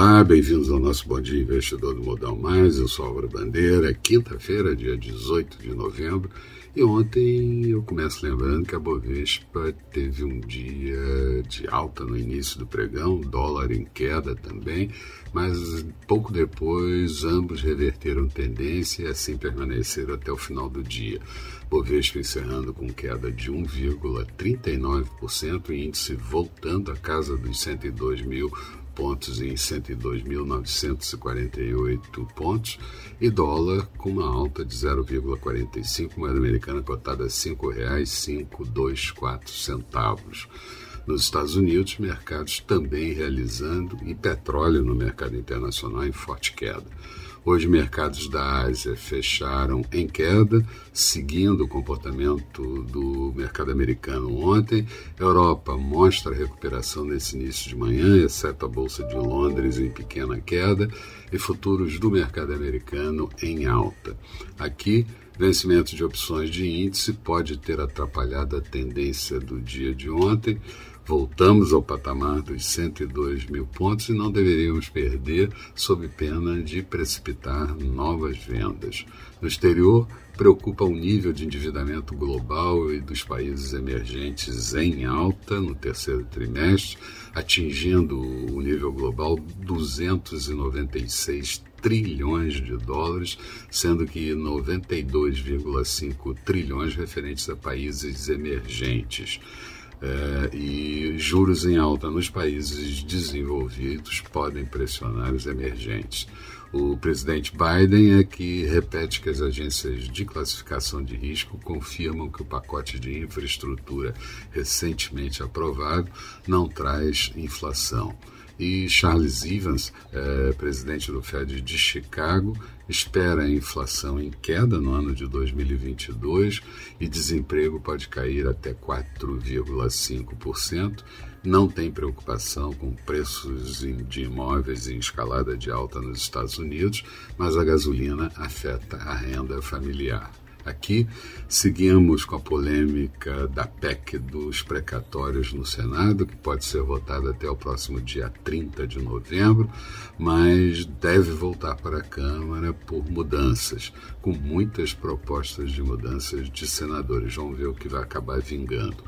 Olá, bem-vindos ao nosso Bom Dia Investidor do Modal Mais. Eu sou Álvaro Bandeira. É quinta-feira, dia 18 de novembro. E ontem eu começo lembrando que a Bovespa teve um dia de alta no início do pregão, dólar em queda também, mas pouco depois ambos reverteram tendência e assim permaneceram até o final do dia. Bovespa encerrando com queda de 1,39% e índice voltando à casa dos 102 mil pontos em 102.948 pontos e dólar com uma alta de 0,45, moeda americana cotada a R$ 5,524 centavos. Nos Estados Unidos, mercados também realizando e petróleo no mercado internacional em forte queda. Hoje, mercados da Ásia fecharam em queda, seguindo o comportamento do mercado americano ontem. Europa mostra recuperação nesse início de manhã, exceto a Bolsa de Londres em pequena queda, e futuros do mercado americano em alta. Aqui, vencimento de opções de índice pode ter atrapalhado a tendência do dia de ontem. Voltamos ao patamar dos 102 mil pontos e não deveríamos perder, sob pena de precipitar novas vendas. No exterior, preocupa o nível de endividamento global e dos países emergentes em alta no terceiro trimestre, atingindo o nível global 296 trilhões de dólares, sendo que 92,5 trilhões referentes a países emergentes. É, e juros em alta nos países desenvolvidos podem pressionar os emergentes. O presidente Biden é que repete que as agências de classificação de risco confirmam que o pacote de infraestrutura recentemente aprovado não traz inflação. E Charles Evans, é, presidente do Fed de Chicago, espera a inflação em queda no ano de 2022 e desemprego pode cair até 4,5%. Não tem preocupação com preços de imóveis em escalada de alta nos Estados Unidos, mas a gasolina afeta a renda familiar. Aqui seguimos com a polêmica da PEC dos precatórios no Senado, que pode ser votada até o próximo dia 30 de novembro, mas deve voltar para a Câmara por mudanças, com muitas propostas de mudanças de senadores. Vamos ver o que vai acabar vingando.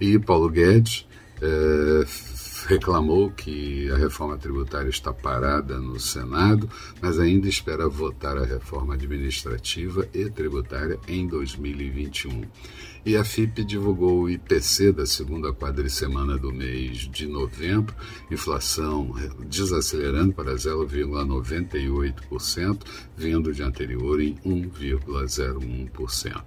E Paulo Guedes. É, reclamou que a reforma tributária está parada no Senado, mas ainda espera votar a reforma administrativa e tributária em 2021. E a FIP divulgou o IPC da segunda quadricemana do mês de novembro, inflação desacelerando para 0,98%, vindo de anterior em 1,01%.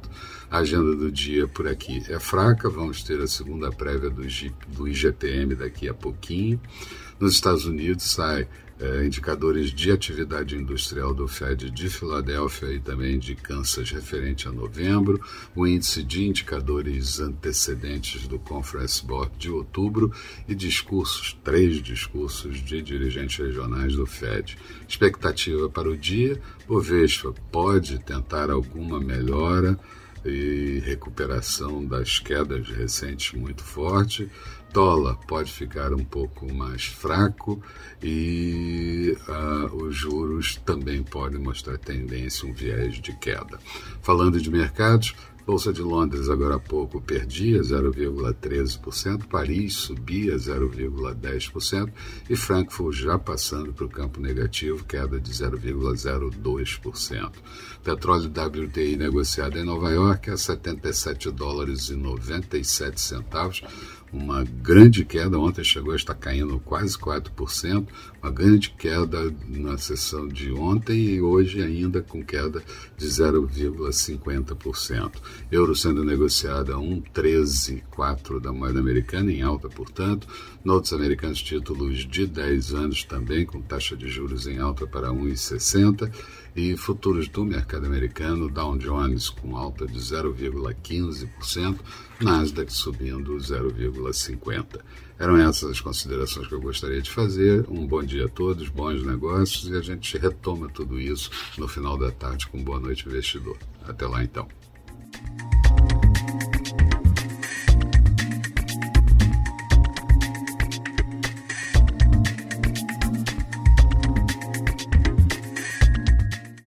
A agenda do dia por aqui é fraca, vamos ter a segunda prévia do, do IGPM daqui a pouquinho. Nos Estados Unidos sai é, indicadores de atividade industrial do Fed de Filadélfia e também de Kansas referente a novembro, o índice de indicadores antecedentes do Conference Board de outubro e discursos, três discursos de dirigentes regionais do Fed. Expectativa para o dia, o Vespa pode tentar alguma melhora e recuperação das quedas recentes muito forte. Dólar pode ficar um pouco mais fraco e uh, os juros também podem mostrar tendência, um viés de queda. Falando de mercados, Bolsa de Londres, agora há pouco, perdia 0,13%, Paris subia 0,10% e Frankfurt já passando para o campo negativo, queda de 0,02%. Petróleo WTI negociado em Nova York a 77 dólares e 97 centavos, uma grande queda, ontem chegou a estar caindo quase 4%, uma grande queda na sessão de ontem e hoje ainda com queda de 0,50%. Euro sendo negociado a 1,13,4 da moeda americana, em alta, portanto. Notos americanos títulos de 10 anos também, com taxa de juros em alta para 1,60 e futuros do mercado americano, Dow Jones com alta de 0,15%, Nasdaq subindo 0,50%. Eram essas as considerações que eu gostaria de fazer. Um bom dia a todos, bons negócios e a gente retoma tudo isso no final da tarde com Boa Noite Investidor. Até lá então.